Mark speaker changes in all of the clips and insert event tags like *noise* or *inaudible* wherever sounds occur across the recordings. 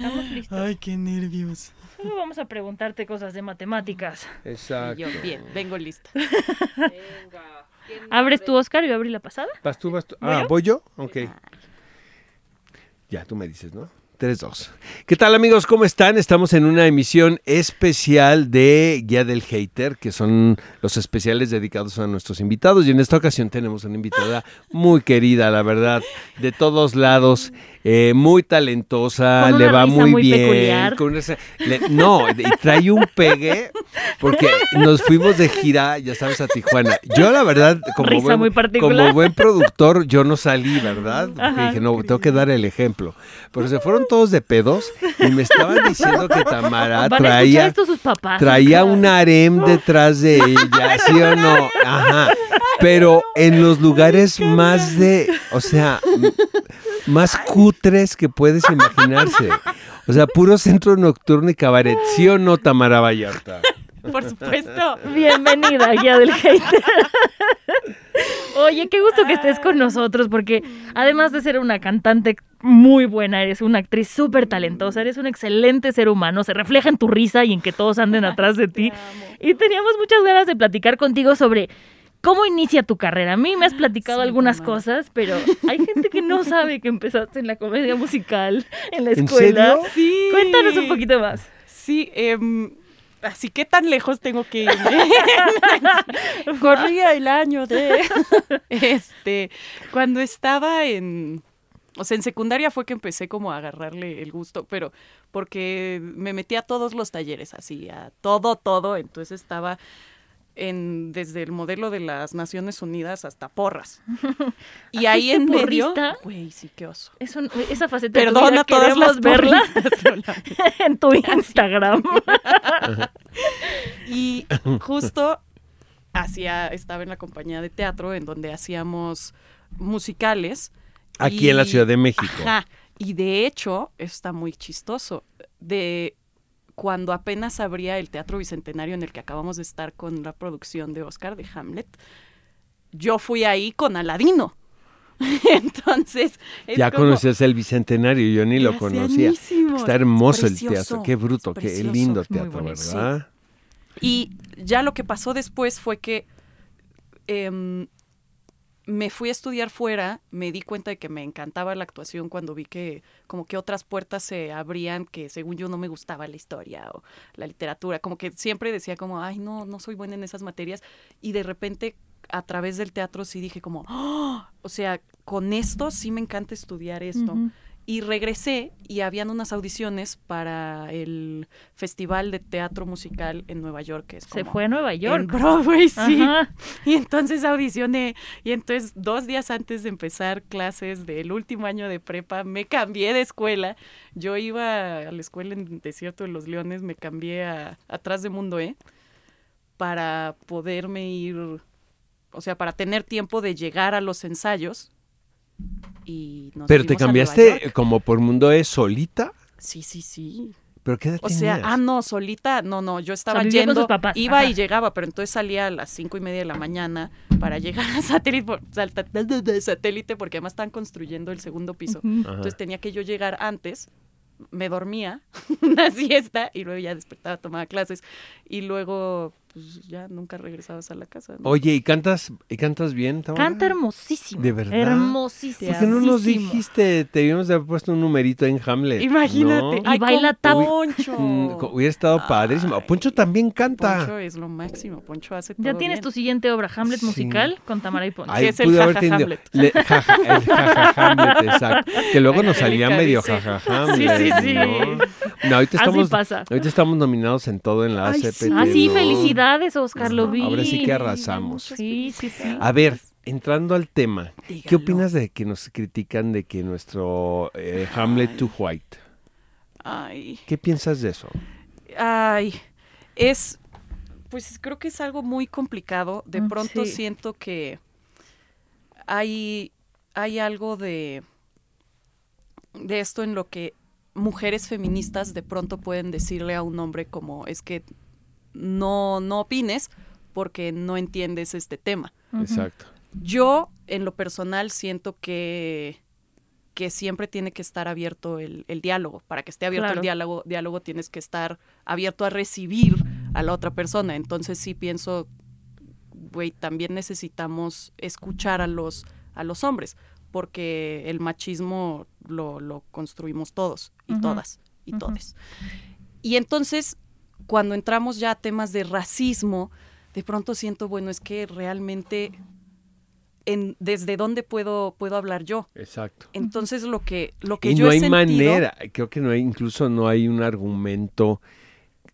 Speaker 1: Estamos listos.
Speaker 2: Ay, qué nervios.
Speaker 1: Solo vamos a preguntarte cosas de matemáticas.
Speaker 2: Exacto.
Speaker 3: Y yo, bien, vengo lista. *laughs*
Speaker 1: ¿Abres tú, Oscar, y yo abrí la pasada?
Speaker 2: ¿Vas tú, vas tú?
Speaker 1: ¿Voy
Speaker 2: Ah? ¿voy yo? Ok. Ya, tú me dices, ¿no? 3-2. ¿Qué tal amigos? ¿Cómo están? Estamos en una emisión especial de Guía del Hater, que son los especiales dedicados a nuestros invitados. Y en esta ocasión tenemos una invitada muy querida, la verdad, de todos lados, eh, muy talentosa, le va muy,
Speaker 1: muy
Speaker 2: bien. con le- no, y trae un pegue, porque nos fuimos de gira, ya sabes, a Tijuana. Yo la verdad, como
Speaker 1: Risa
Speaker 2: buen,
Speaker 1: muy
Speaker 2: como buen productor, yo no salí, ¿verdad? Porque
Speaker 1: Ajá.
Speaker 2: dije, no, tengo que dar el ejemplo. Pero se fueron todos de pedos y me estaban diciendo que Tamara
Speaker 1: ¿Van a escuchar
Speaker 2: traía,
Speaker 1: esto sus papás?
Speaker 2: traía un harem detrás de ella, ¿sí o no? *laughs* Ajá. Pero en los lugares más de, o sea, más cutres que puedes imaginarse. O sea, puro centro nocturno y cabaret, ¿sí o no, Tamara Vallarta?
Speaker 3: Por supuesto.
Speaker 1: Bienvenida, guía del hater. Oye, qué gusto que estés con nosotros, porque además de ser una cantante muy buena, eres una actriz súper talentosa, eres un excelente ser humano, se refleja en tu risa y en que todos anden atrás de ti. Y teníamos muchas ganas de platicar contigo sobre cómo inicia tu carrera. A mí me has platicado
Speaker 3: Sí,
Speaker 1: algunas cosas, pero hay gente que no *laughs* sabe que empezaste en la comedia musical, en la
Speaker 2: ¿En
Speaker 1: escuela.
Speaker 2: serio?
Speaker 3: Sí.
Speaker 1: Cuéntanos un poquito más.
Speaker 3: Sí, em, así que tan lejos tengo que irme. *laughs* *laughs* Corría el año de... Este, cuando estaba en... O sea, en secundaria fue que empecé como a agarrarle el gusto, pero porque me metí a todos los talleres, así, a todo, todo. Entonces estaba en, desde el modelo de las Naciones Unidas hasta porras. *laughs* Y ahí en
Speaker 1: ¿Fuiste
Speaker 3: medio...
Speaker 1: porrista?
Speaker 3: Güey, sí, qué oso.
Speaker 1: Eso, esa faceta de tu
Speaker 3: Perdona
Speaker 1: vida
Speaker 3: a todas las
Speaker 1: verla *laughs* *laughs* en tu Instagram.
Speaker 3: Y justo hacía, estaba en la compañía de teatro en donde hacíamos musicales.
Speaker 2: Aquí en la Ciudad de México.
Speaker 3: Ajá. Y de hecho, está muy chistoso. De cuando apenas abría el Teatro Bicentenario en el que acabamos de estar con la producción de Oscar de Hamlet, yo fui ahí con Aladino. *laughs* Entonces, es
Speaker 2: Ya
Speaker 3: como-
Speaker 2: conocías el Bicentenario, yo ni lo conocía. Está hermoso el
Speaker 3: Precioso,
Speaker 2: teatro, qué bruto, qué lindo teatro. ¿verdad?
Speaker 3: Y ya lo que pasó después fue que em, me fui a estudiar fuera, me di cuenta de que me encantaba la actuación cuando vi que como que otras puertas se abrían que según yo no me gustaba la historia o la literatura, como que siempre decía como, ay, no, no soy buena en esas materias y de repente a través del teatro sí dije como, "Ah", o sea, con esto sí me encanta estudiar esto. Y regresé y habían unas audiciones para el Festival de Teatro Musical en Nueva York, que es
Speaker 1: Se fue a Nueva
Speaker 3: en
Speaker 1: York.
Speaker 3: Broadway, sí.
Speaker 1: Ajá.
Speaker 3: Y entonces audicioné. Y entonces dos días antes de empezar clases del último año de prepa, me cambié de escuela. Yo iba a la escuela en Desierto de los Leones, me cambié a atrás de Mundo E para poderme ir, o sea, para tener tiempo de llegar a los ensayos. Y nos
Speaker 2: Pero te cambiaste como por mundo es solita,
Speaker 3: Sí, sí, sí.
Speaker 2: pero qué edad
Speaker 3: O sea,
Speaker 2: tenías?
Speaker 3: ah, no, solita, no, no, yo estaba
Speaker 1: con
Speaker 3: yendo,
Speaker 1: sus papás,
Speaker 3: iba
Speaker 1: ajá.
Speaker 3: y llegaba, pero entonces salía a las cinco y media de la mañana para llegar a satélite, por- salta- *laughs* satélite porque además están construyendo el segundo piso. Entonces tenía que yo llegar antes, me dormía *laughs* una siesta y luego ya despertaba, tomaba clases y luego pues ya nunca regresabas a la casa. ¿no?
Speaker 2: Oye, ¿y cantas, y cantas bien? Tamara?
Speaker 1: Canta hermosísimo.
Speaker 2: ¿De verdad?
Speaker 1: Hermosísimo.
Speaker 2: ¿Por qué no nos dijiste? Te habíamos de haber puesto un numerito en Hamlet.
Speaker 3: Imagínate.
Speaker 2: ¿no?
Speaker 1: Y baila tap.
Speaker 3: Poncho.
Speaker 2: Mm, Hubiera estado padrísimo.
Speaker 3: Ay,
Speaker 2: Poncho también canta.
Speaker 3: Poncho es lo máximo. Poncho hace todo
Speaker 1: Ya tienes
Speaker 3: bien.
Speaker 1: tu siguiente obra, Hamlet
Speaker 2: Sí.
Speaker 1: musical, con Tamara y Poncho.
Speaker 2: Ay,
Speaker 3: es el
Speaker 2: pude haber
Speaker 3: jaja Hamlet.
Speaker 2: le- jaja, el jaja Hamlet, exacto. Que luego nos *laughs* salía medio jaja Hamlet.
Speaker 3: Sí, sí, sí.
Speaker 2: ¿no? No, ahorita
Speaker 1: Así
Speaker 2: estamos,
Speaker 1: pasa.
Speaker 2: ahorita estamos nominados en todo en la
Speaker 3: Ay,
Speaker 2: ACPT.
Speaker 3: sí.
Speaker 1: Ah, sí,
Speaker 2: ¿no?
Speaker 1: felicidades, Oscar, lo vi.
Speaker 2: Ahora sí que arrasamos.
Speaker 1: Sí, sí, sí.
Speaker 2: A ver, entrando al tema, ¿qué opinas de que nos critican de que nuestro eh, Hamlet too white?
Speaker 3: Ay,
Speaker 2: ¿Qué piensas de eso?
Speaker 3: ay, es, pues creo que es algo muy complicado. De
Speaker 1: Mm,
Speaker 3: pronto
Speaker 1: sí.
Speaker 3: siento que hay, hay algo de, de esto en lo que mujeres feministas de pronto pueden decirle a un hombre como es que no, no opines porque no entiendes este tema.
Speaker 2: Exacto.
Speaker 3: Yo, en lo personal, siento que, que siempre tiene que estar abierto el, el diálogo. Para que esté abierto
Speaker 1: Claro.
Speaker 3: el diálogo, diálogo tienes que estar abierto a recibir a la otra persona. Entonces sí pienso, güey, también necesitamos escuchar a los, a los hombres, porque el machismo lo, lo construimos todos y todas y
Speaker 1: Ujú.
Speaker 3: todes. Y entonces, cuando entramos ya a temas de racismo, de pronto siento, bueno, es que realmente, en, ¿desde dónde puedo, puedo hablar yo?
Speaker 2: Exacto.
Speaker 3: Entonces, lo que, lo que
Speaker 2: Y
Speaker 3: yo
Speaker 2: no
Speaker 3: he
Speaker 2: hay
Speaker 3: sentido-
Speaker 2: manera, creo que no hay, incluso no hay un argumento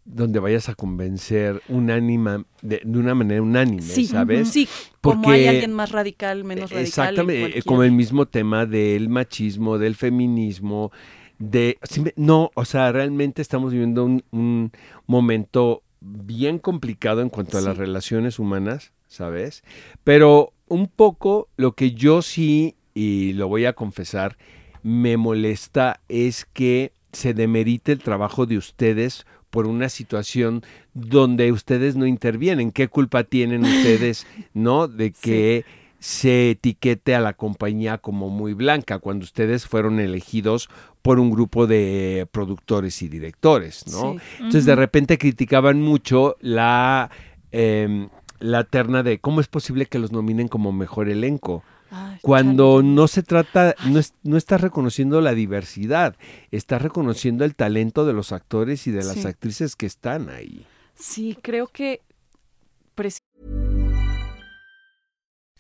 Speaker 2: donde vayas a convencer unánima, de, de una manera unánime,
Speaker 3: Sí,
Speaker 2: ¿sabes?
Speaker 3: Sí, como hay
Speaker 2: Porque-
Speaker 3: alguien más radical, menos radical. en
Speaker 2: Exactamente, eh, como el mismo tema del machismo, del feminismo, de... No, o sea, realmente estamos viviendo un, un momento bien complicado en cuanto a las relaciones humanas, ¿sabes? Pero un poco lo que yo sí, y lo voy a confesar, me molesta es que se demerite el trabajo de ustedes por una situación donde ustedes no intervienen. ¿Qué culpa tienen ustedes, *laughs* no? De que se etiquete a la compañía como muy blanca cuando ustedes fueron elegidos por un grupo de productores y directores, ¿no?
Speaker 3: Sí.
Speaker 2: Entonces de repente criticaban mucho la, em, la terna de cómo es posible que los nominen como mejor elenco.
Speaker 3: Ay,
Speaker 2: Cuando
Speaker 3: chale.
Speaker 2: no se trata, no, es- no estás reconociendo la diversidad, estás reconociendo el talento de los actores y de las
Speaker 3: Sí.
Speaker 2: actrices que están ahí.
Speaker 3: Sí, creo que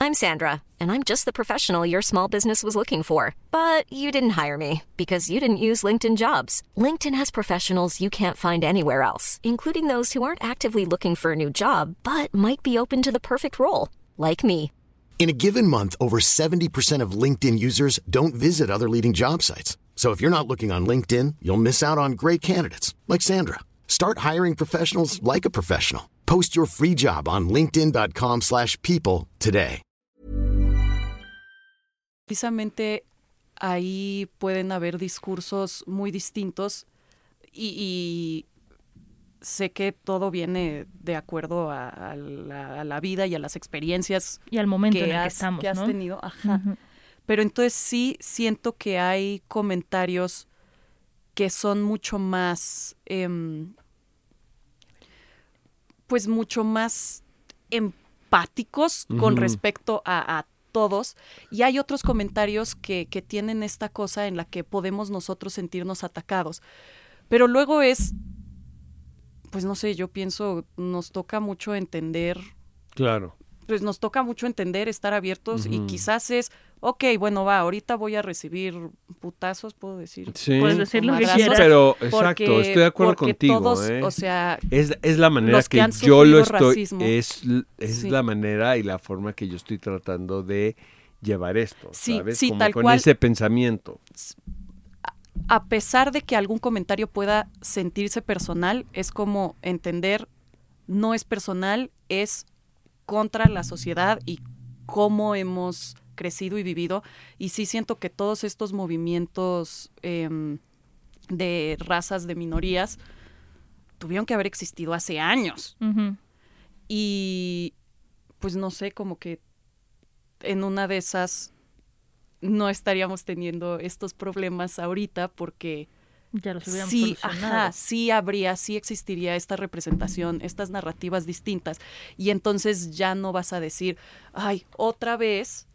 Speaker 4: I'm Sandra, and I'm just the professional your small business was looking for. But you didn't hire me because you didn't use LinkedIn jobs. LinkedIn has professionals you can't find anywhere else, including those who aren't actively looking for a new job but might be open to the perfect role, like me.
Speaker 5: In a given month, over 70% of LinkedIn users don't visit other leading job sites. So if you're not looking on LinkedIn, you'll miss out on great candidates like Sandra. Start hiring professionals like a professional. Post your free job on linkedin.com/people today.
Speaker 3: precisamente ahí pueden haber discursos muy distintos y, y sé que todo viene de acuerdo a, a la, a la vida y a las experiencias
Speaker 1: Y al momento
Speaker 3: que
Speaker 1: en el que
Speaker 3: has,
Speaker 1: estamos,
Speaker 3: que has
Speaker 1: ¿no?
Speaker 3: tenido. Ajá. Pero entonces sí siento que hay comentarios que son mucho más, em, pues mucho más empáticos con respecto a, a todos. Y hay otros comentarios que, que tienen esta cosa en la que podemos nosotros sentirnos atacados. Pero luego es, pues no sé, yo pienso, nos toca mucho entender
Speaker 2: Claro.
Speaker 3: pues nos toca mucho entender, estar abiertos y quizás es, ok, bueno, va, ahorita voy a recibir putazos, puedo decir.
Speaker 2: Sí.
Speaker 1: Puedes decir lo que
Speaker 3: madrazos,
Speaker 1: quieras.
Speaker 2: Pero,
Speaker 3: porque-
Speaker 2: exacto, estoy de acuerdo contigo.
Speaker 3: todos,
Speaker 2: ¿eh?
Speaker 3: o sea,
Speaker 2: Es, es la manera
Speaker 3: Los que
Speaker 2: que,
Speaker 3: han
Speaker 2: yo lo estoy,
Speaker 3: racismo.
Speaker 2: es, es
Speaker 3: Sí.
Speaker 2: la manera y la forma que yo estoy tratando de llevar esto,
Speaker 3: Sí,
Speaker 2: ¿sabes?
Speaker 3: sí,
Speaker 2: Como
Speaker 3: tal
Speaker 2: con
Speaker 3: cual.
Speaker 2: ese pensamiento.
Speaker 3: A pesar de que algún comentario pueda sentirse personal, es como entender, no es personal, es contra la sociedad y cómo hemos crecido y vivido. Y sí siento que todos estos movimientos em, de razas de minorías tuvieron que haber existido hace años. Y pues no sé, como que en una de esas no estaríamos teniendo estos problemas ahorita porque
Speaker 1: Ya los hubiéramos
Speaker 3: sí, ajá, sí habría, sí existiría esta representación, estas narrativas distintas. Y entonces ya no vas a decir, ay, otra vez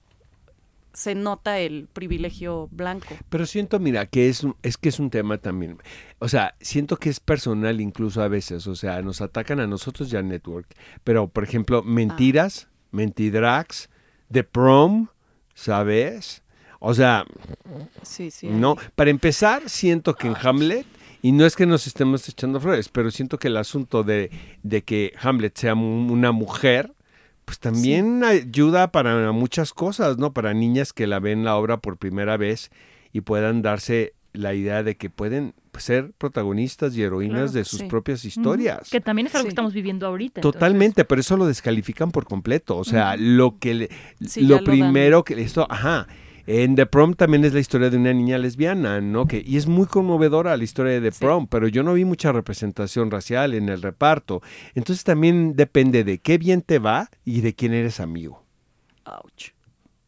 Speaker 3: se nota el privilegio blanco.
Speaker 2: Pero siento, mira, que es, un- es que es un tema también. O sea, siento que es personal incluso a veces. O sea, nos atacan a nosotros ya Network. Pero, por ejemplo, mentiras, mentidrags, The Prom, ¿sabes? O sea,
Speaker 3: Sí, sí.
Speaker 2: no. Para empezar, siento que en Hamlet, y no es que nos estemos echando flores, pero siento que el asunto de, de que Hamlet sea mu- una mujer, pues también ayuda para muchas cosas, ¿no? Para niñas que la ven la obra por primera vez y puedan darse la idea de que pueden ser protagonistas y heroínas
Speaker 1: Claro,
Speaker 2: de sus
Speaker 3: sí.
Speaker 2: propias historias.
Speaker 1: Que también es algo que estamos viviendo ahorita. entonces.
Speaker 2: Totalmente, pero eso lo descalifican por completo. O sea, lo que le-
Speaker 3: Sí,
Speaker 2: lo
Speaker 3: dan.
Speaker 2: primero que esto, ajá. En The Prom también es la historia de una niña lesbiana, ¿no? Que, y es muy conmovedora la historia de The
Speaker 3: Sí.
Speaker 2: Prom, pero yo no vi mucha representación racial en el reparto. Entonces también depende de qué bien te va y de quién eres amigo.
Speaker 3: Ouch.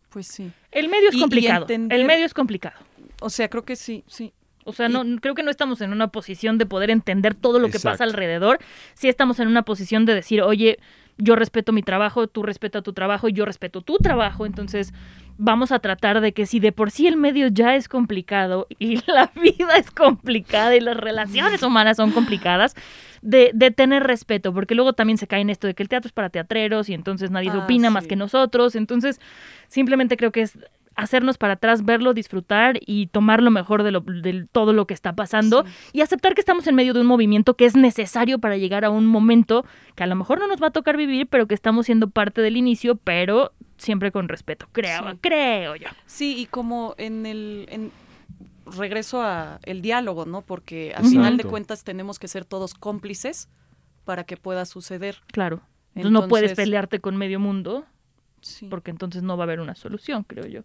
Speaker 3: Pues sí.
Speaker 1: El medio es
Speaker 3: Y- y
Speaker 1: complicado.
Speaker 3: entender-
Speaker 1: El medio es complicado.
Speaker 3: O sea, creo que sí, sí.
Speaker 1: O sea, no, creo que no estamos en una posición de poder entender todo lo que
Speaker 2: Exacto.
Speaker 1: pasa alrededor. Sí estamos en una posición de decir, oye, yo respeto mi trabajo, tú respetas tu trabajo, yo respeto tu trabajo. Entonces, vamos a tratar de que si de por sí el medio ya es complicado y *laughs* la vida es complicada y las relaciones humanas son complicadas, de, de tener respeto, porque luego también se cae en esto de que el teatro es para teatreros y entonces nadie se
Speaker 3: Ah,
Speaker 1: opina más que nosotros. Entonces, simplemente creo que es hacernos para atrás, verlo, disfrutar y tomar lo mejor de, lo- de todo lo que está pasando y aceptar que estamos en medio de un movimiento que es necesario para llegar a un momento que a lo mejor no nos va a tocar vivir, pero que estamos siendo parte del inicio, pero siempre con respeto, creo,
Speaker 3: Sí.
Speaker 1: creo yo.
Speaker 3: Sí, y como en el en- regreso a el diálogo, ¿no? Porque al final de cuentas tenemos que ser todos cómplices para que pueda suceder.
Speaker 1: Claro. Entonces, no puedes pelearte con medio mundo
Speaker 3: Sí.
Speaker 1: porque entonces no va a haber una solución, creo yo.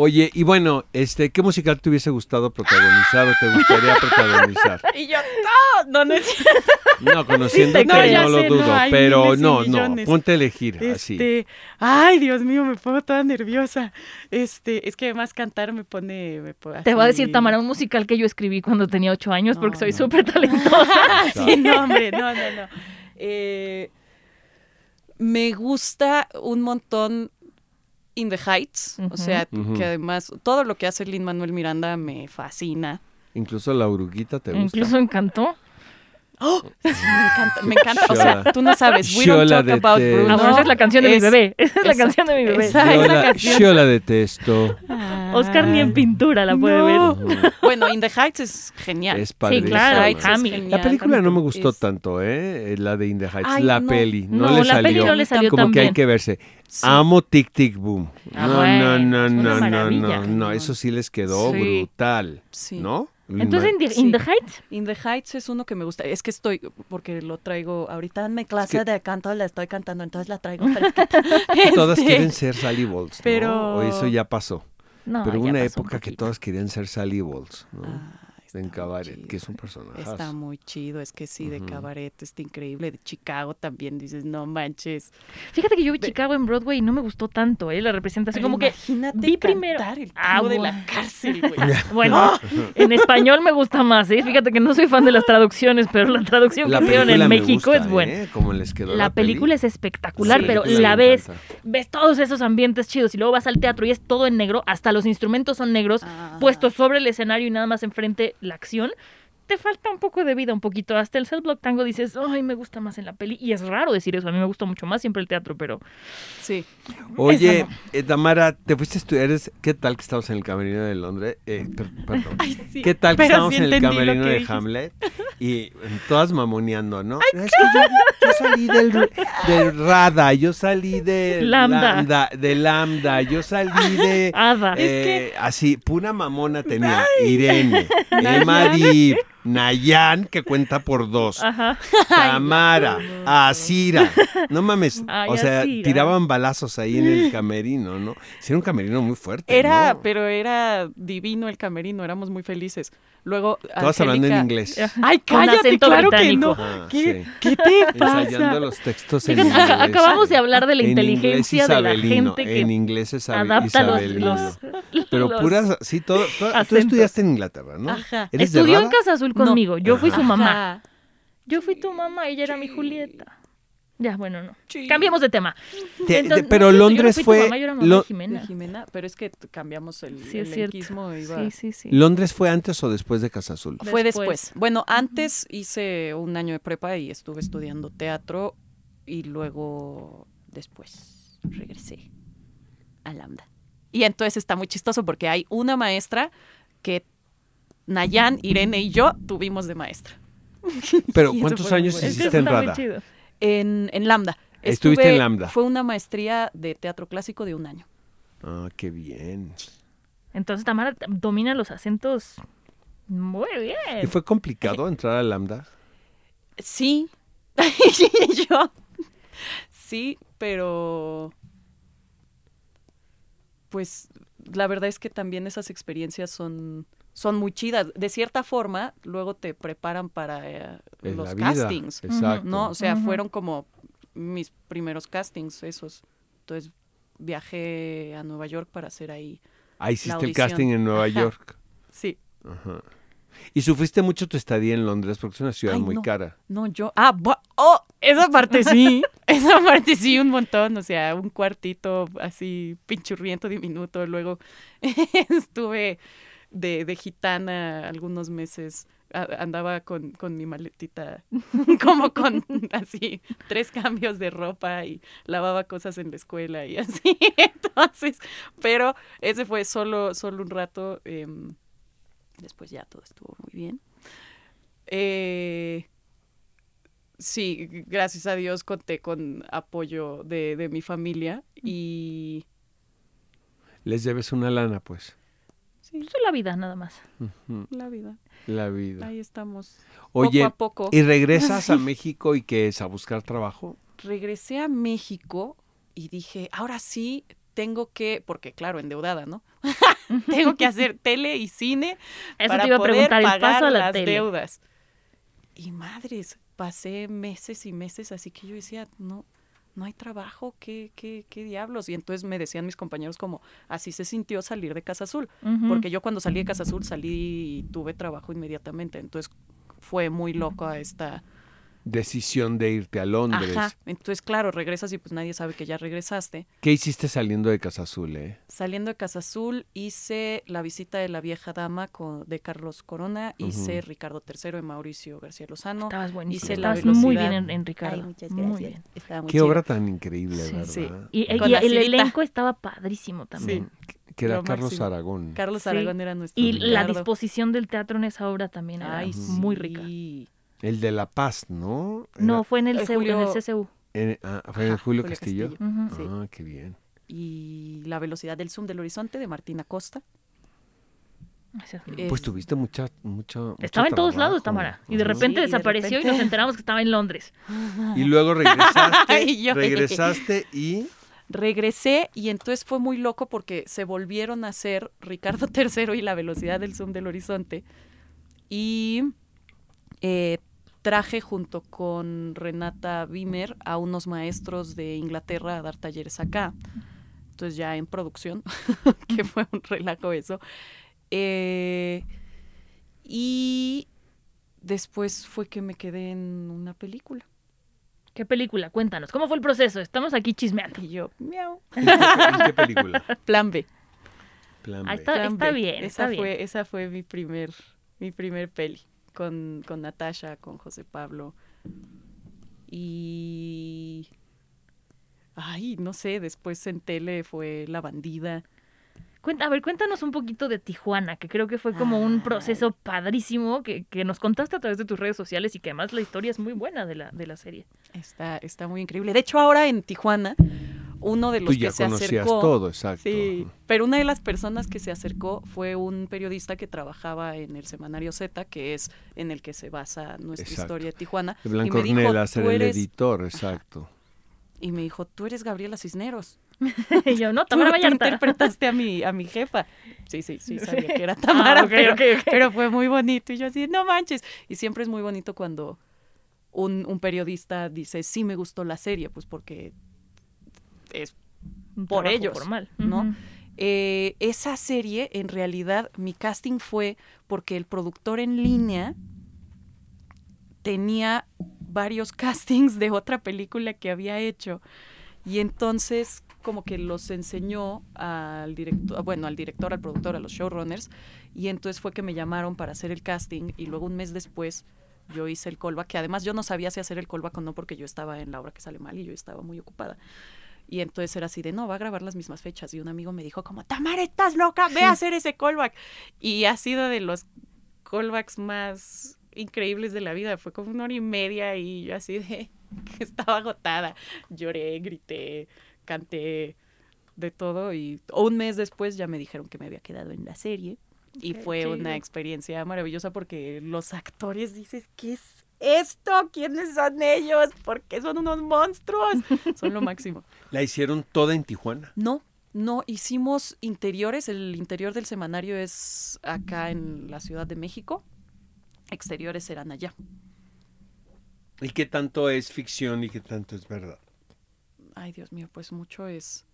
Speaker 2: Oye, y bueno, este, ¿qué musical te hubiese gustado protagonizar o te gustaría *laughs* protagonizar?
Speaker 3: Y yo, no, no, no es
Speaker 2: No, no, lo
Speaker 3: no,
Speaker 2: dudo,
Speaker 3: hay
Speaker 2: pero no, no, ponte a elegir así.
Speaker 3: Este, ay, Dios mío, me pongo toda nerviosa. Este, es que además cantar me pone, me pone
Speaker 1: Te va a decir Tamara un musical que yo escribí cuando tenía ocho años porque soy
Speaker 3: no.
Speaker 1: súper talentosa. *laughs*
Speaker 3: sí, no, hombre, no, no, no. Eh, me gusta un montón In the Heights, o sea, que además todo lo que hace Lin Manuel Miranda me fascina.
Speaker 2: Incluso la uruguita te gusta.
Speaker 1: Incluso encantó. *laughs*
Speaker 3: Sí, me encanta, me encanta. O sea, tú no sabes. We don't talk
Speaker 2: de
Speaker 3: about Bruno.
Speaker 1: Ah, bueno, esa es la canción de mi bebé. *laughs* Esa es la canción de mi bebé.
Speaker 3: esa-
Speaker 2: yo,
Speaker 3: esa
Speaker 2: la,
Speaker 3: canción.
Speaker 2: yo la detesto.
Speaker 1: Oscar ni en pintura la puede
Speaker 3: No.
Speaker 1: ver.
Speaker 3: Bueno, In the Heights es genial.
Speaker 2: Es padrísimo.
Speaker 1: claro,
Speaker 3: Heights es genial.
Speaker 2: La película no me gustó
Speaker 3: Es-
Speaker 2: tanto, ¿eh? La de In the Heights.
Speaker 3: Ay,
Speaker 2: la
Speaker 3: no.
Speaker 2: peli. No,
Speaker 1: No,
Speaker 2: le
Speaker 1: la
Speaker 2: salió.
Speaker 1: peli no le salió
Speaker 2: Como que hay que verse.
Speaker 3: Sí.
Speaker 2: Amo Tic Tic Boom.
Speaker 1: Ah,
Speaker 2: no,
Speaker 1: bueno,
Speaker 2: no,
Speaker 1: es
Speaker 2: no, no, no, no, no. Eso sí les quedó
Speaker 3: Sí.
Speaker 2: brutal.
Speaker 3: Sí.
Speaker 2: ¿no?
Speaker 1: Entonces, in the,
Speaker 3: Sí.
Speaker 1: in the Heights,
Speaker 3: In the Heights es uno que me gusta. Es que estoy, porque lo traigo ahorita en mi clase
Speaker 2: que-
Speaker 3: de canto, la estoy cantando, entonces la traigo *laughs* fresquita.
Speaker 2: Todas
Speaker 3: Este,
Speaker 2: quieren ser Sally Balls, ¿no?
Speaker 3: pero-
Speaker 2: O eso ya pasó.
Speaker 1: no,
Speaker 2: pero
Speaker 1: ya
Speaker 2: una
Speaker 1: pasó un
Speaker 2: época que todas querían ser Sally Balls, ¿no?
Speaker 3: Ah, está
Speaker 2: en
Speaker 3: muy
Speaker 2: Cabaret,
Speaker 3: chido.
Speaker 2: que es un personaje.
Speaker 3: Está muy chido, es que sí, de cabaret está increíble. De Chicago también dices, no manches.
Speaker 1: Fíjate que yo vi Chicago en Broadway y no me gustó tanto, ¿eh? La representación. Como que
Speaker 3: imagínate
Speaker 1: vi primero.
Speaker 3: el
Speaker 1: Ah,
Speaker 3: de la cárcel, güey. *laughs* *laughs*
Speaker 1: Bueno, en español me gusta más, ¿eh? Fíjate que no soy fan de las traducciones, pero la traducción
Speaker 2: La
Speaker 1: que hicieron en México
Speaker 2: gusta,
Speaker 1: es buena.
Speaker 2: ¿eh? Como les quedó
Speaker 1: La película es espectacular,
Speaker 3: Sí,
Speaker 1: pero la ves,
Speaker 2: encanta.
Speaker 1: ves todos esos ambientes chidos y luego vas al teatro y es todo en negro, hasta los instrumentos son negros,
Speaker 3: Ah.
Speaker 1: puestos sobre el escenario y nada más enfrente la acción. Te falta un poco de vida, un poquito. Hasta el Cell Block Tango dices, ay, me gusta más en la peli. Y es raro decir eso, a mí me gusta mucho más siempre el teatro, pero
Speaker 3: Sí.
Speaker 2: Oye,
Speaker 1: Esa
Speaker 2: eh, Tamara, te fuiste a estudiar, ¿qué tal que estabas en el camerino de Londres? Eh, per- perdón. *laughs*
Speaker 3: Ay, sí.
Speaker 2: ¿Qué tal que
Speaker 3: Pero
Speaker 2: estábamos
Speaker 3: sí
Speaker 2: en el camerino de
Speaker 3: dijiste.
Speaker 2: Hamlet? *laughs* Y todas mamoneando, ¿no? es que yo, yo salí del, del Rada, yo salí de
Speaker 1: Lambda.
Speaker 2: de Lambda, yo salí de...
Speaker 1: Ada.
Speaker 2: eh, Así, pura mamona tenía. Irene, *laughs* Emadi, Nayan, que cuenta por dos.
Speaker 1: Ajá. *laughs*
Speaker 2: Tamara, Asira. No mames.
Speaker 1: Ay,
Speaker 2: o sea,
Speaker 1: Asira.
Speaker 2: tiraban balazos ahí en el *laughs* camerino, ¿no? Sí, era un camerino muy fuerte.
Speaker 3: Era,
Speaker 2: ¿no?
Speaker 3: pero era divino el camerino, éramos muy felices. Luego,
Speaker 2: Todas hablando en inglés.
Speaker 3: Ay, cállate, claro
Speaker 1: británico.
Speaker 3: que no.
Speaker 2: Ah,
Speaker 3: ¿Qué,
Speaker 2: sí.
Speaker 3: ¿Qué te
Speaker 2: Ensayando
Speaker 3: pasa?
Speaker 2: los textos en inglés.
Speaker 1: aca- acabamos de hablar de la
Speaker 2: En
Speaker 1: inteligencia de la
Speaker 2: isabelino,
Speaker 1: gente que
Speaker 2: En inglés isabe-
Speaker 1: adapta los,
Speaker 2: isabelino.
Speaker 1: los-
Speaker 2: Pero
Speaker 1: los
Speaker 2: puras, sí, todo, todo- tú estudiaste en Inglaterra, ¿no?
Speaker 3: Ajá.
Speaker 2: ¿Eres de
Speaker 1: Estudió en? Casa Azul
Speaker 3: No.
Speaker 1: conmigo. Yo fui su mamá.
Speaker 3: Ajá.
Speaker 1: Yo fui tu mamá, ella era mi Julieta. Ya, bueno, no.
Speaker 3: Sí.
Speaker 1: Cambiemos de tema. Entonces,
Speaker 2: pero
Speaker 1: no, yo no
Speaker 2: Londres
Speaker 1: fui tu
Speaker 2: fue...
Speaker 1: mamá, yo era mamá
Speaker 2: Lo-
Speaker 1: de
Speaker 3: De
Speaker 1: Jimena.
Speaker 3: Pero es que cambiamos el,
Speaker 1: Sí,
Speaker 3: el
Speaker 1: es cierto.
Speaker 3: enquismo, iba-
Speaker 1: Sí, sí, sí.
Speaker 2: ¿Londres fue antes o después de Casa Azul?
Speaker 3: Fue
Speaker 1: Después.
Speaker 3: después. Bueno, antes hice un año de prepa y estuve estudiando teatro y luego después regresé a Lambda. Y entonces está muy chistoso porque hay una maestra que Nayan, Irene y yo tuvimos de maestra *laughs*
Speaker 2: Pero *laughs* ¿cuántos años
Speaker 3: bueno.
Speaker 1: Es que
Speaker 2: hiciste en Rada?
Speaker 3: en, en Lambda.
Speaker 2: Estuviste
Speaker 3: Estuve-
Speaker 2: en Lambda.
Speaker 3: Fue una maestría de teatro clásico de un año.
Speaker 2: Ah, qué bien.
Speaker 1: Entonces Tamara domina los acentos muy bien.
Speaker 2: ¿Y fue complicado *laughs* entrar a Lambda?
Speaker 3: Sí, yo. Sí, pero pues la verdad es que también esas experiencias son, son muy chidas. De cierta forma, luego te preparan para eh, los castings,
Speaker 2: Exacto.
Speaker 3: ¿no? O sea, fueron como mis primeros castings esos. Entonces viajé a Nueva York para hacer ahí.
Speaker 2: Ah, hiciste el casting en Nueva
Speaker 3: Ajá.
Speaker 2: York.
Speaker 3: Sí.
Speaker 2: Ajá. Y sufriste mucho tu estadía en Londres porque es una ciudad
Speaker 3: Ay,
Speaker 2: muy
Speaker 3: no.
Speaker 2: cara.
Speaker 3: No, yo. Ah, oh, esa parte sí. *laughs* esa parte sí, un montón. O sea, un cuartito así pinchurriento, diminuto. Luego *laughs* estuve de, de gitana algunos meses. A- andaba con, con mi maletita, *laughs* como con así, tres cambios de ropa y lavaba cosas en la escuela y así. *laughs* Entonces, pero ese fue solo, solo un rato. em, después ya todo estuvo muy bien. Eh, sí, gracias a Dios conté con apoyo de, de mi familia y
Speaker 2: Les debes una lana, pues.
Speaker 3: Sí,
Speaker 1: Eso es la vida, nada más.
Speaker 3: La vida.
Speaker 2: La vida.
Speaker 3: Ahí estamos.
Speaker 2: Oye,
Speaker 3: poco a poco.
Speaker 2: ¿y regresas a *laughs* México y qué es? ¿A buscar trabajo?
Speaker 3: Regresé a México y dije, ahora sí tengo que, porque claro, endeudada, ¿no? *laughs* tengo que hacer tele y cine
Speaker 1: Eso
Speaker 3: para
Speaker 1: te iba a
Speaker 3: poder
Speaker 1: el
Speaker 3: pagar
Speaker 1: paso a la
Speaker 3: las
Speaker 1: tele.
Speaker 3: deudas. Y madres, pasé meses y meses así que yo decía, no, no hay trabajo, ¿qué, qué, qué diablos? Y entonces me decían mis compañeros como, así se sintió salir de Casa Azul. Porque yo cuando salí de Casa Azul salí y tuve trabajo inmediatamente. Entonces fue muy loco esta...
Speaker 2: Decisión de irte a Londres.
Speaker 3: Ajá. Entonces, claro, regresas y pues nadie sabe que ya regresaste.
Speaker 2: ¿Qué hiciste saliendo de Casa Azul, eh?
Speaker 3: Saliendo de Casa Azul hice la visita de la vieja dama con, de Carlos Corona, hice Ricardo III de Mauricio García Lozano.
Speaker 1: Estabas buenísimo.
Speaker 3: hice la
Speaker 1: Estabas muy bien en, en Ricardo.
Speaker 3: Ay, muchas
Speaker 1: Muy
Speaker 3: gracias.
Speaker 1: bien.
Speaker 3: Estaba muy
Speaker 2: Qué
Speaker 3: chido.
Speaker 2: obra tan increíble,
Speaker 1: Sí,
Speaker 2: ¿verdad?
Speaker 3: sí.
Speaker 1: Y, el elenco estaba padrísimo también.
Speaker 2: Que era
Speaker 3: Lo
Speaker 2: Carlos
Speaker 3: máximo.
Speaker 2: Aragón.
Speaker 3: Carlos
Speaker 1: Sí.
Speaker 3: Aragón era nuestro
Speaker 1: Y la disposición del teatro en esa obra también era
Speaker 3: Ay,
Speaker 1: muy
Speaker 3: sí.
Speaker 1: rica.
Speaker 2: El de La Paz, ¿no? Era-
Speaker 1: No, fue en el,
Speaker 3: Eh,
Speaker 1: CU, en el CCU.
Speaker 2: en- ah, fue en Julio,
Speaker 3: Julio
Speaker 2: Castillo. Ah, qué bien.
Speaker 3: Y la velocidad del zoom del horizonte de Martina Costa. Eh,
Speaker 2: Pues tuviste mucha, mucha. mucho
Speaker 1: Estaba en todos lados. Tamara. Y de repente
Speaker 3: Sí, y de
Speaker 1: desapareció y nos enteramos que estaba en Londres.
Speaker 2: Y luego regresaste. *laughs* Regresaste y.
Speaker 3: Regresé y entonces fue muy loco porque se volvieron a hacer Ricardo *laughs* III y la velocidad del zoom del horizonte. Y eh, traje junto con Renata Wimmer a unos maestros de Inglaterra a dar talleres acá. Entonces ya en producción, *laughs* que fue un relajo eso. Eh, y después fue que me quedé en una película.
Speaker 1: ¿Qué película? Cuéntanos. ¿Cómo fue el proceso? Estamos aquí chismeando.
Speaker 3: Y yo, miau. *laughs*
Speaker 2: ¿En qué, en qué película?
Speaker 3: Plan B.
Speaker 2: Plan B.
Speaker 1: está.
Speaker 3: Plan B.
Speaker 1: bien,
Speaker 3: Esa
Speaker 1: está bien.
Speaker 3: fue, esa fue mi primer, mi primer peli con, con Natasha, con José Pablo. Y ay, no sé, después en tele fue La Bandida.
Speaker 1: Cuenta, a ver, cuéntanos un poquito de Tijuana, que creo que fue como un proceso padrísimo que, que nos contaste a través de tus redes sociales y que además la historia es muy buena de la, de la serie.
Speaker 3: Está, está muy increíble. De hecho, ahora en Tijuana, uno de los
Speaker 2: Tú
Speaker 3: que
Speaker 2: ya
Speaker 3: se
Speaker 2: conocías
Speaker 3: acercó.
Speaker 2: todo, exacto.
Speaker 3: Sí, pero una de las personas que se acercó fue un periodista que trabajaba en el semanario Z, que es en el que se basa nuestra
Speaker 2: Exacto.
Speaker 3: historia de Tijuana.
Speaker 2: Blanco
Speaker 3: y me dijo, "Tú
Speaker 2: era el
Speaker 3: eres-"
Speaker 2: editor, exacto.
Speaker 3: Y me dijo, tú eres Gabriela Cisneros. *laughs*
Speaker 1: y yo, no, *laughs*
Speaker 3: Tú,
Speaker 1: Tamara
Speaker 3: tú
Speaker 1: Vallarta.
Speaker 3: interpretaste a mi, a mi jefa. Sí, sí, sí, *laughs* sabía que era Tamara,
Speaker 1: Ah, ok,
Speaker 3: pero, fue muy bonito. Y yo así, no manches. Y siempre es muy bonito cuando un, un periodista dice, sí me gustó la serie, pues porque es
Speaker 1: Un
Speaker 3: por ellos,
Speaker 1: formal.
Speaker 3: ¿no? Eh, esa serie, en realidad, mi casting fue porque el productor en línea tenía varios *laughs* castings de otra película que había hecho. Y entonces como que los enseñó al director, bueno, al director, al productor, a los showrunners, y entonces fue que me llamaron para hacer el casting y luego un mes después yo hice el callback, que además yo no sabía si hacer el callback o no porque yo estaba en la obra que sale mal y yo estaba muy ocupada. Y entonces era así de, no, va a grabar las mismas fechas. Y un amigo me dijo como, Tamara, estás loca, ve a *laughs* hacer ese callback. Y ha sido de los callbacks más increíbles de la vida. Fue como una hora y media y yo así de, *laughs* que estaba agotada. Lloré, grité, canté, de todo. Y un mes después ya me dijeron que me había quedado en la serie. Y
Speaker 1: Qué
Speaker 3: fue
Speaker 1: chido.
Speaker 3: una experiencia maravillosa porque los actores dices, ¿qué es esto? ¿Quiénes son ellos? ¿Por qué son unos monstruos? *laughs* Son lo máximo.
Speaker 2: La hicieron toda en Tijuana.
Speaker 3: No, no, hicimos interiores. El interior del semanario es acá en la Ciudad de México. Exteriores eran allá.
Speaker 2: ¿Y qué tanto es ficción y qué tanto es verdad?
Speaker 3: Ay, Dios mío, pues mucho es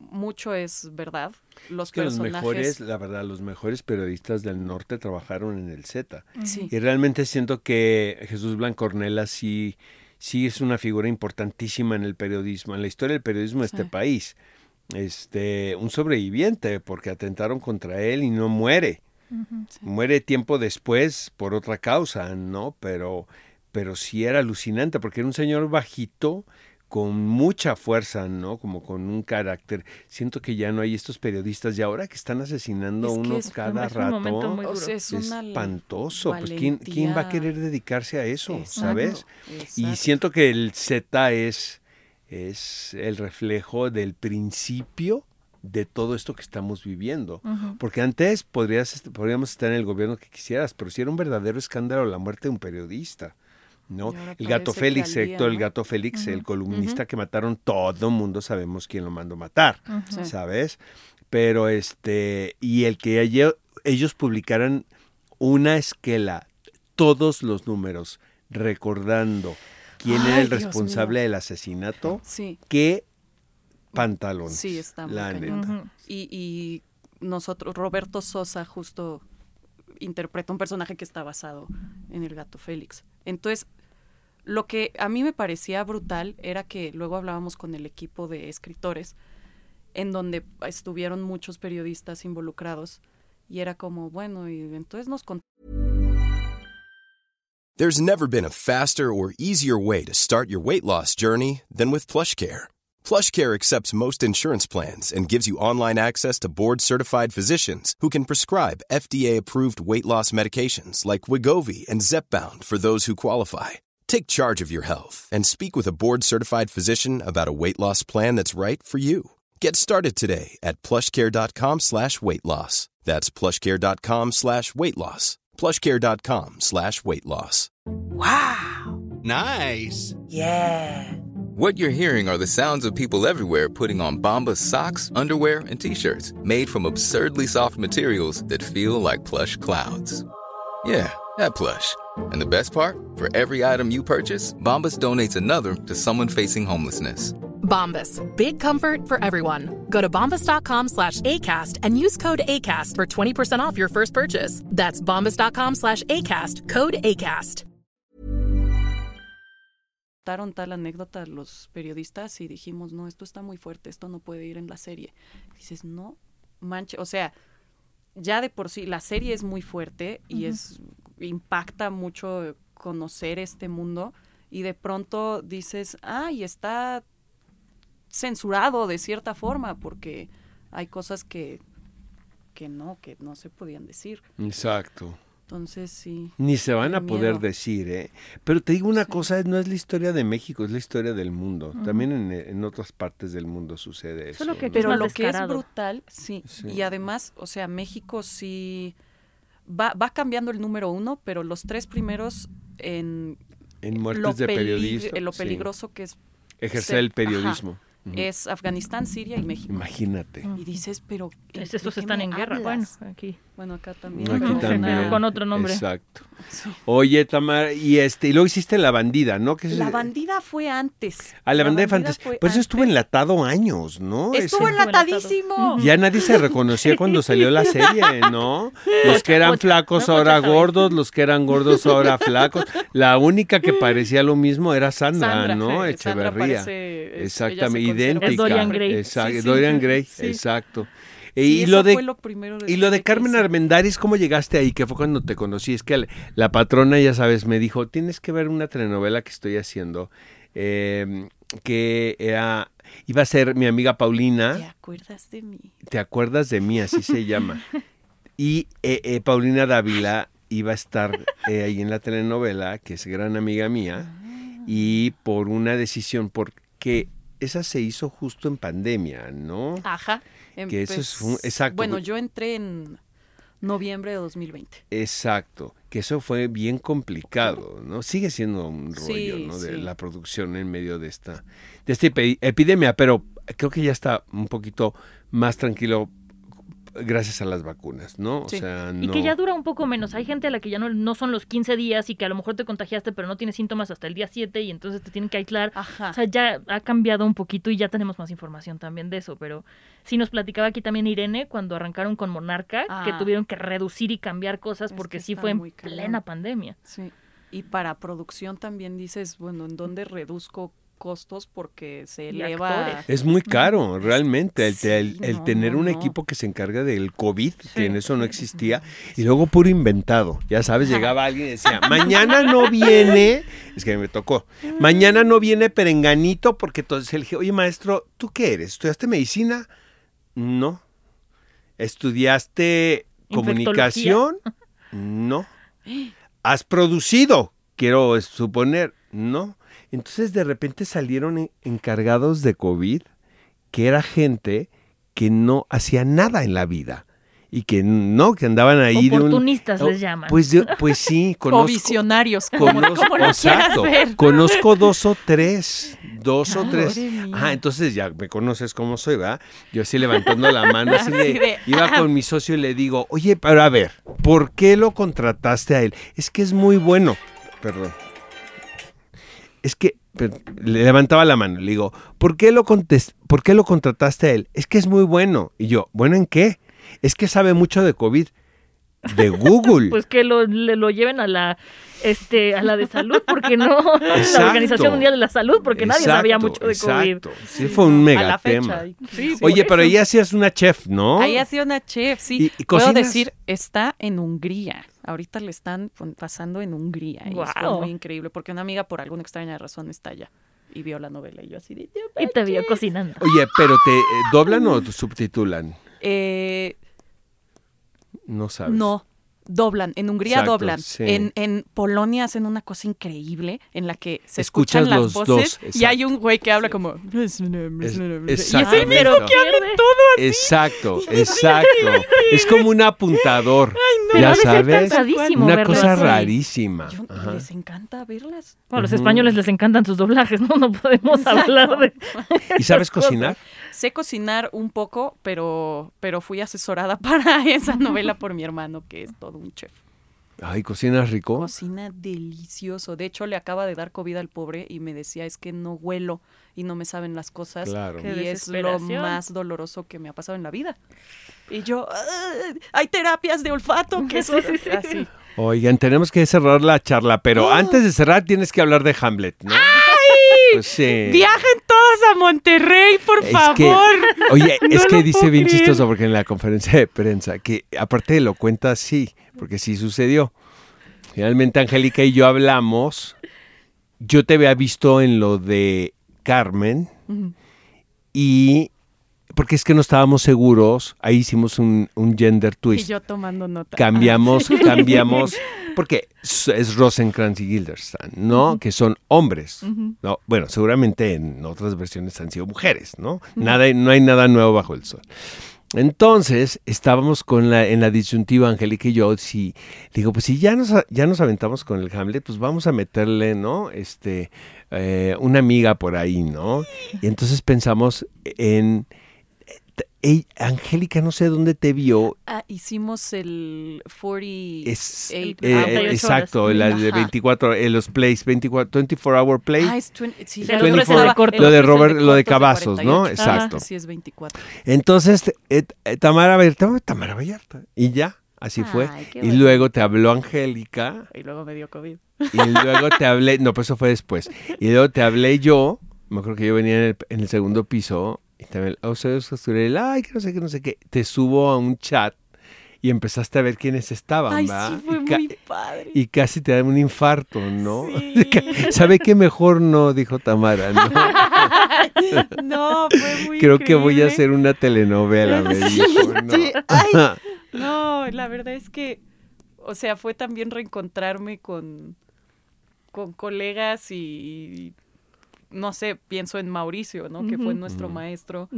Speaker 3: mucho es verdad. Los
Speaker 2: que los
Speaker 3: personajes.
Speaker 2: mejores, la verdad, los mejores periodistas del norte trabajaron en el Z.
Speaker 3: Sí.
Speaker 2: Y realmente siento que Jesús Blancornela sí, sí es una figura importantísima en el periodismo, en la historia del periodismo de este país. Este, un sobreviviente, porque atentaron contra él y no muere.
Speaker 3: Sí.
Speaker 2: Muere tiempo después por otra causa, ¿no? Pero, pero sí era alucinante, porque era un señor bajito con mucha fuerza, ¿no? Como con un carácter. Siento que ya no hay estos periodistas y ahora que están asesinando a
Speaker 3: Es
Speaker 2: uno
Speaker 3: es-
Speaker 2: cada
Speaker 1: es un momento
Speaker 2: rato.
Speaker 1: muy
Speaker 3: es
Speaker 2: espantoso. Pues ¿quién, quién va a querer dedicarse a eso?
Speaker 3: Exacto,
Speaker 2: ¿Sabes? Y siento que el Z es, es el reflejo del principio de todo esto que estamos viviendo. Porque antes podrías, podríamos estar en el gobierno que quisieras, pero si era un verdadero escándalo la muerte de un periodista. ¿No? El gato Félix, el gato Félix, el columnista que mataron, todo mundo sabemos quién lo mandó matar. ¿sabes? Pero este, y el que ayer- ellos publicaran una esquela, todos los números, recordando quién era el
Speaker 3: Dios
Speaker 2: responsable
Speaker 3: mío.
Speaker 2: del asesinato,
Speaker 3: Sí,
Speaker 2: qué pantalones.
Speaker 3: Sí, está muy
Speaker 2: la neta.
Speaker 3: Y, y nosotros, Roberto Sosa justo interpreta un personaje que está basado en el gato Félix. Entonces, lo que a mí me parecía brutal era que luego hablábamos con el equipo de escritores, en donde estuvieron muchos periodistas involucrados, y era como, bueno, y entonces nos
Speaker 6: There's never been a faster or easier way to start your weight loss journey than with PlushCare. PlushCare accepts most insurance plans and gives you online access to board-certified physicians who can prescribe FDA-approved weight loss medications like Wigovi and Zepbound for those who qualify. Take charge of your health and speak with a board-certified physician about a weight loss plan that's right for you. Get started today at plushcare.com slash weight loss. That's plushcare.com slash weight loss. plushcare.com slash weight loss. Wow.
Speaker 7: Nice.
Speaker 8: Yeah.
Speaker 7: What you're hearing are the sounds of people everywhere putting on Bombas socks, underwear, and t-shirts made from absurdly soft materials that feel like plush clouds. Yeah, that plush. And the best part? For every item you purchase, Bombas donates another to someone facing homelessness.
Speaker 9: Bombas. Big comfort for everyone. Go to bombas.com slash ACAST and use code ACAST for 20% off your first purchase. That's bombas.com slash ACAST. Code ACAST.
Speaker 3: contaron tal anécdota los periodistas y dijimos, no, esto está muy fuerte, esto no puede ir en la serie. dices, no, manche, o sea, ya de por sí, la serie es muy fuerte y es impacta mucho conocer este mundo y de pronto dices, ay, está censurado de cierta forma porque hay cosas que, que no, que no se podían decir.
Speaker 2: Exacto.
Speaker 3: Entonces sí.
Speaker 2: Ni se van a poder decir, ¿eh? Pero te digo una
Speaker 3: Sí.
Speaker 2: cosa, no es la historia de México, es la historia del mundo. También en, en otras partes del mundo sucede eso.
Speaker 3: Pero lo que es brutal, sí.
Speaker 2: Sí.
Speaker 3: Y además, o sea, México sí va, va cambiando el número uno, pero los tres primeros en
Speaker 2: en muertes
Speaker 3: lo,
Speaker 2: de periodistas.
Speaker 3: en lo
Speaker 2: sí.
Speaker 3: peligroso que es,
Speaker 2: Ejercer el
Speaker 3: ajá. Es Afganistán, Siria y México.
Speaker 2: Imagínate.
Speaker 3: Y dices, pero... ¿en-
Speaker 1: Es- estos están en guerra. Bueno, aquí.
Speaker 3: Bueno, acá también.
Speaker 2: Aquí
Speaker 1: con otro nombre.
Speaker 2: Exacto. Oye, Tamar, y este, y luego hiciste La Bandida, ¿no? Que es-
Speaker 3: La bandida fue antes.
Speaker 2: Ah, La Bandida
Speaker 3: fue
Speaker 2: Pues eso estuvo
Speaker 3: antes.
Speaker 2: enlatado años, ¿no?
Speaker 3: Estuvo
Speaker 2: Ese-
Speaker 3: enlatadísimo.
Speaker 2: Ya nadie se reconocía cuando salió la serie, ¿no? Los que eran flacos ahora gordos, los que eran gordos ahora flacos. La única que parecía lo mismo era Sandra,
Speaker 3: Sandra,
Speaker 2: ¿no?
Speaker 3: Sandra
Speaker 2: Echeverría.
Speaker 3: parece, es- ella se
Speaker 2: Exactamente,
Speaker 3: conserva.
Speaker 2: Idéntica.
Speaker 1: Es Dorian Gray.
Speaker 2: Exacto,
Speaker 3: Sí, sí.
Speaker 2: Dorian Gray,
Speaker 3: Sí.
Speaker 2: exacto.
Speaker 3: Sí,
Speaker 2: y lo de
Speaker 3: fue lo primero
Speaker 2: y lo de Carmen. Armendáriz, ¿cómo llegaste ahí? Que fue cuando te conocí. Es que la, la patrona, ya sabes, me dijo, tienes que ver una telenovela que estoy haciendo, eh, que era, iba a ser mi amiga
Speaker 3: ¿Te
Speaker 2: Paulina,
Speaker 3: acuerdas de mí?
Speaker 2: ¿te acuerdas de mí? Así se llama. *laughs* Y eh, eh, Paulina Dávila iba a estar eh, ahí en la telenovela, que es gran amiga mía, y por una decisión, porque esa se hizo justo en pandemia, ¿no?
Speaker 3: Ajá.
Speaker 2: Que eso es un-
Speaker 3: Empe-
Speaker 2: exacto.
Speaker 3: Bueno, yo entré en noviembre de 2020.
Speaker 2: Exacto, que eso fue bien complicado, ¿no? Sigue siendo un rollo,
Speaker 3: Sí,
Speaker 2: ¿no? De
Speaker 3: sí.
Speaker 2: la producción en medio de esta, de esta epi- epidemia, pero creo que ya está un poquito más tranquilo gracias a las vacunas, ¿no? O sea,
Speaker 1: Y que ya dura un poco menos. Hay gente a la que ya no, no son los 15 días y que a lo mejor te contagiaste, pero no tienes síntomas hasta el día 7 y entonces te tienen que aislar.
Speaker 3: Ajá.
Speaker 1: O sea, ya ha cambiado un poquito y ya tenemos más información también de eso, pero sí nos platicaba aquí también Irene cuando arrancaron con Monarca, que
Speaker 3: Ah.
Speaker 1: tuvieron que reducir y cambiar cosas
Speaker 3: Es
Speaker 1: porque
Speaker 3: que
Speaker 1: sí fue en plena pandemia.
Speaker 3: Sí. Y para producción también dices, bueno, ¿en dónde reduzco costos? Porque se eleva.
Speaker 1: actores.
Speaker 2: Es muy caro, realmente, el, te- el-
Speaker 3: Sí,
Speaker 2: el
Speaker 3: no,
Speaker 2: tener
Speaker 3: no,
Speaker 2: un
Speaker 3: no.
Speaker 2: equipo que se encarga del COVID, que en eso no
Speaker 1: sí.
Speaker 2: existía, y luego puro inventado. Ya sabes, llegaba alguien y decía, mañana no viene, es que me tocó, mañana no viene perenganito, porque entonces le dije, oye maestro, ¿tú qué eres? ¿Estudiaste medicina? No. ¿Estudiaste comunicación? No. ¿Has producido? Quiero suponer, no. Entonces de repente salieron en- encargados de COVID, que era gente que no hacía nada en la vida y que no, que andaban ahí de un...
Speaker 1: Oportunistas
Speaker 2: Oh,
Speaker 1: les llaman.
Speaker 2: Pues, de- pues sí, *laughs*
Speaker 3: O
Speaker 2: conozco,
Speaker 3: visionarios, como,
Speaker 2: conozco,
Speaker 3: como
Speaker 2: exacto,
Speaker 3: ver.
Speaker 2: conozco dos o tres, dos o tres.
Speaker 3: Madre mía.
Speaker 2: Ajá, entonces ya me conoces cómo soy, ¿verdad? Yo así levantando la mano, así de, iba con mi socio y le digo, oye, pero a ver, ¿por qué lo contrataste a él? Es que es muy bueno, perdón. Es que pero, le levantaba la mano, le digo, ¿por qué, lo contes- ¿por qué lo contrataste a él? Es que es muy bueno. Y yo, ¿bueno en qué? Es que sabe mucho de COVID. De Google.
Speaker 1: Pues que lo, le- lo lleven a la este a la de salud, porque no la
Speaker 2: Exacto.
Speaker 1: Organización Mundial de la Salud, porque nadie sabía
Speaker 2: Exacto,
Speaker 1: mucho de COVID.
Speaker 2: exacto. Sí, fue un
Speaker 3: a
Speaker 2: mega
Speaker 3: la
Speaker 2: tema.
Speaker 3: fecha. Sí,
Speaker 2: Oye, pero ella sí es una chef, ¿no?
Speaker 3: Ahí ha sido una chef, sí.
Speaker 2: ¿Y- y
Speaker 3: Puedo decir, está en Hungría. Ahorita le están pasando en Hungría. Y fue
Speaker 1: Guau.
Speaker 3: muy increíble porque una amiga por alguna extraña razón está allá y vio la novela y yo así de... "No
Speaker 1: Y te vio
Speaker 3: manches".
Speaker 1: cocinando.
Speaker 2: Oye, pero te eh, doblan o subtitulan?
Speaker 3: Eh,
Speaker 2: No sabes.
Speaker 3: no, doblan. En Hungría
Speaker 2: Exacto,
Speaker 3: doblan.
Speaker 2: sí.
Speaker 3: En, en Polonia hacen una cosa increíble en la que se
Speaker 2: Escuchas
Speaker 3: escuchan
Speaker 2: los
Speaker 3: las
Speaker 2: dos,
Speaker 3: voces y
Speaker 2: exacto.
Speaker 3: hay un güey que habla como... y es el mismo que habla
Speaker 1: Pierde.
Speaker 2: Exacto, exacto. *laughs* Es como un apuntador. Ya
Speaker 1: ha de ser
Speaker 2: sabes. Una cosa
Speaker 1: así.
Speaker 2: rarísima.
Speaker 3: Yo- les encanta verlas.
Speaker 1: Bueno, a los españoles les encantan sus doblajes, ¿no? No podemos hablar de.
Speaker 2: ¿Y sabes
Speaker 1: cosas.
Speaker 2: cocinar?
Speaker 3: Sé cocinar un poco, pero, pero fui asesorada *laughs* para esa novela por mi hermano, que es todo un chef.
Speaker 2: Ay, ¿cocinas rico?
Speaker 3: Cocina delicioso. De hecho, le acaba de dar COVID al pobre y me decía, es que no huelo y no me saben las cosas.
Speaker 2: Claro.
Speaker 1: Qué
Speaker 3: Y es lo más doloroso que me ha pasado en la vida. Y yo, "Ah, hay terapias de olfato que *laughs* son
Speaker 1: Sí, sí, sí.
Speaker 3: así.
Speaker 2: Oigan, tenemos que cerrar la charla, pero antes de cerrar tienes que hablar de Hamlet, ¿no? Pues.
Speaker 3: Viajen todos a Monterrey, por
Speaker 2: Es
Speaker 3: favor. *laughs*
Speaker 2: que- oye,
Speaker 3: No
Speaker 2: es que dice bien
Speaker 3: creer.
Speaker 2: chistoso porque en la conferencia de prensa, que aparte lo cuenta así, porque sí sucedió. Finalmente Angélica y yo hablamos, yo te había visto en lo de Carmen y porque es que no estábamos seguros, ahí hicimos un, un gender
Speaker 3: Y
Speaker 2: twist.
Speaker 3: yo tomando nota.
Speaker 2: cambiamos, cambiamos, *laughs* porque es- Rosencrantz y Guildenstern, ¿no? Que son hombres. No, bueno, seguramente en otras versiones han sido mujeres, ¿no? Nada, no hay nada nuevo bajo el sol. Entonces, estábamos con la, en la disyuntiva, Angélica y yo, si, digo, pues si ya nos, a- ya nos aventamos con el Hamlet, pues vamos a meterle, ¿no? Este, eh, una amiga por ahí, ¿no? Y entonces pensamos en, eh, Angélica, no sé dónde te vio,
Speaker 3: Ah, hicimos el 48
Speaker 2: es, eh,
Speaker 1: 48
Speaker 2: exacto, de
Speaker 3: Ajá.
Speaker 2: 24, eh, los plays, 24, 24 hour play.
Speaker 3: Ah, es 20, sí,
Speaker 1: El
Speaker 3: el otro
Speaker 2: 24,
Speaker 3: estaba-
Speaker 1: corto.
Speaker 3: el
Speaker 2: lo de
Speaker 3: el
Speaker 2: Robert, lo de Cavazos, ¿no?
Speaker 3: 48.
Speaker 2: Exacto.
Speaker 3: Así es 24.
Speaker 2: Entonces, eh, eh, Tamara Vallarta, Tamara Vallarta, y ya, así fue.
Speaker 3: Ay,
Speaker 2: Y
Speaker 3: bonito.
Speaker 2: luego te habló Angélica,
Speaker 3: Y luego me dio COVID.
Speaker 2: y luego te hablé, no, pues eso fue después. Y luego te hablé yo, me acuerdo que yo venía en el, en el segundo piso, y oh, soy Oscar Sturell, ay, que no sé qué, no sé qué. Te subo a un chat y empezaste a ver quiénes estaban,
Speaker 3: Ay,
Speaker 2: ¿va?
Speaker 3: sí, fue
Speaker 2: y,
Speaker 3: muy padre.
Speaker 2: y casi te da un infarto, ¿no?
Speaker 3: Sí. *laughs*
Speaker 2: ¿Sabe qué mejor no? Dijo Tamara, ¿no? *laughs*
Speaker 3: no, fue muy
Speaker 2: Creo que voy a hacer una telenovela, *laughs* me
Speaker 3: Sí,
Speaker 2: dijo, ¿no?
Speaker 3: sí. Ay. No, la verdad es que, o sea, fue también reencontrarme con, con colegas y, no sé, pienso en Mauricio, ¿no? Que fue nuestro maestro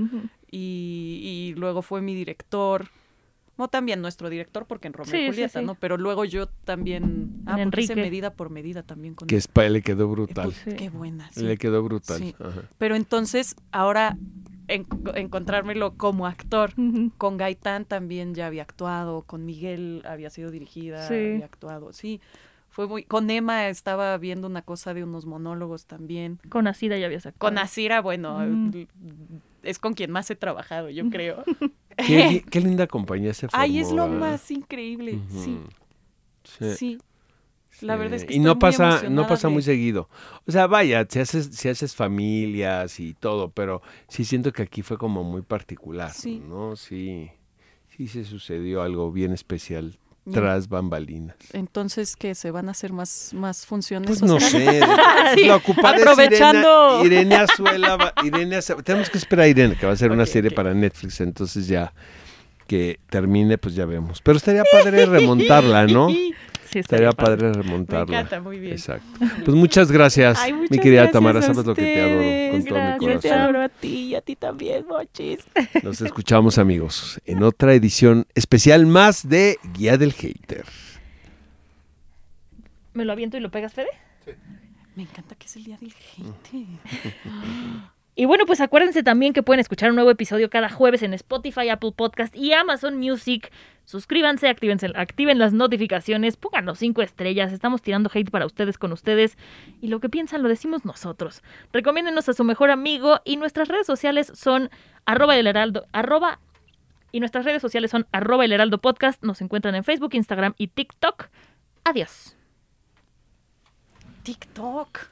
Speaker 3: y, y luego fue mi director. No también nuestro director, porque en Romeo
Speaker 1: Sí,
Speaker 3: y Julieta,
Speaker 1: sí.
Speaker 3: ¿no? Pero luego yo también... Ah,
Speaker 1: En
Speaker 3: porque hice
Speaker 1: Enrique.
Speaker 3: medida por medida también con
Speaker 2: Que
Speaker 3: él.
Speaker 2: es pa- le quedó brutal.
Speaker 3: pues, Qué buena. sí.
Speaker 2: Le quedó brutal.
Speaker 3: Pero entonces, ahora en- encontrármelo como actor. Con Gaitán también ya había actuado, con Miguel había sido dirigida,
Speaker 1: Sí.
Speaker 3: había actuado, sí. Fue muy, con Emma estaba viendo una cosa de unos monólogos también.
Speaker 1: Con Asida ya habías actuado.
Speaker 3: Con Asira, bueno,
Speaker 1: Mm.
Speaker 3: es con quien más he trabajado, yo creo. *laughs*
Speaker 2: Qué, *laughs* qué linda compañía se formó.
Speaker 3: Ay, es lo
Speaker 2: ¿verdad?
Speaker 3: más increíble, sí.
Speaker 2: Sí.
Speaker 3: sí. La verdad es que
Speaker 2: y
Speaker 3: estoy
Speaker 2: no
Speaker 3: muy
Speaker 2: pasa, no
Speaker 3: emocionada
Speaker 2: pasa muy seguido. O sea, vaya, si haces, si haces familias y todo, pero sí siento que aquí fue como muy particular,
Speaker 3: Sí.
Speaker 2: ¿no? Sí, sí se sucedió algo bien especial. Tras bambalinas.
Speaker 3: Entonces, que se van a hacer más, más funciones.
Speaker 2: Pues no sé. *laughs*
Speaker 3: Sí,
Speaker 2: la ocupada es
Speaker 3: aprovechando.
Speaker 2: Irene, Irene Azuela. va- Irene Azuela- Tenemos que esperar a Irene, que va a hacer una serie para Netflix, entonces ya que termine, pues ya vemos. Pero estaría padre remontarla, ¿no? *laughs*
Speaker 1: Sí,
Speaker 2: Estaría padre
Speaker 3: Me
Speaker 2: remontarla.
Speaker 3: encanta, muy bien.
Speaker 2: Exacto. Pues muchas gracias,
Speaker 3: Ay,
Speaker 2: mi querida
Speaker 3: gracias
Speaker 2: Tamara.
Speaker 3: a
Speaker 2: Sabes lo que te adoro con todo mi
Speaker 3: Yo te
Speaker 2: corazón.
Speaker 3: adoro a ti y a ti también, Mochis. *laughs*
Speaker 2: Nos escuchamos, amigos, en otra edición especial más de Guía del Hater.
Speaker 1: ¿Me lo aviento y lo pegas, Fede?
Speaker 3: Me encanta que es el día del gente. *laughs*
Speaker 1: Y bueno, pues acuérdense también que pueden escuchar un nuevo episodio cada jueves en Spotify, Apple Podcast y Amazon Music. Suscríbanse, activen las notificaciones, pónganos cinco estrellas. Estamos tirando hate para ustedes con ustedes. Y lo que piensan lo decimos nosotros. Recomiéndenos a su mejor amigo y nuestras redes sociales son arroba y nuestras redes sociales son arroba el heraldo podcast. Nos encuentran en Facebook, Instagram y TikTok. Adiós.
Speaker 3: TikTok.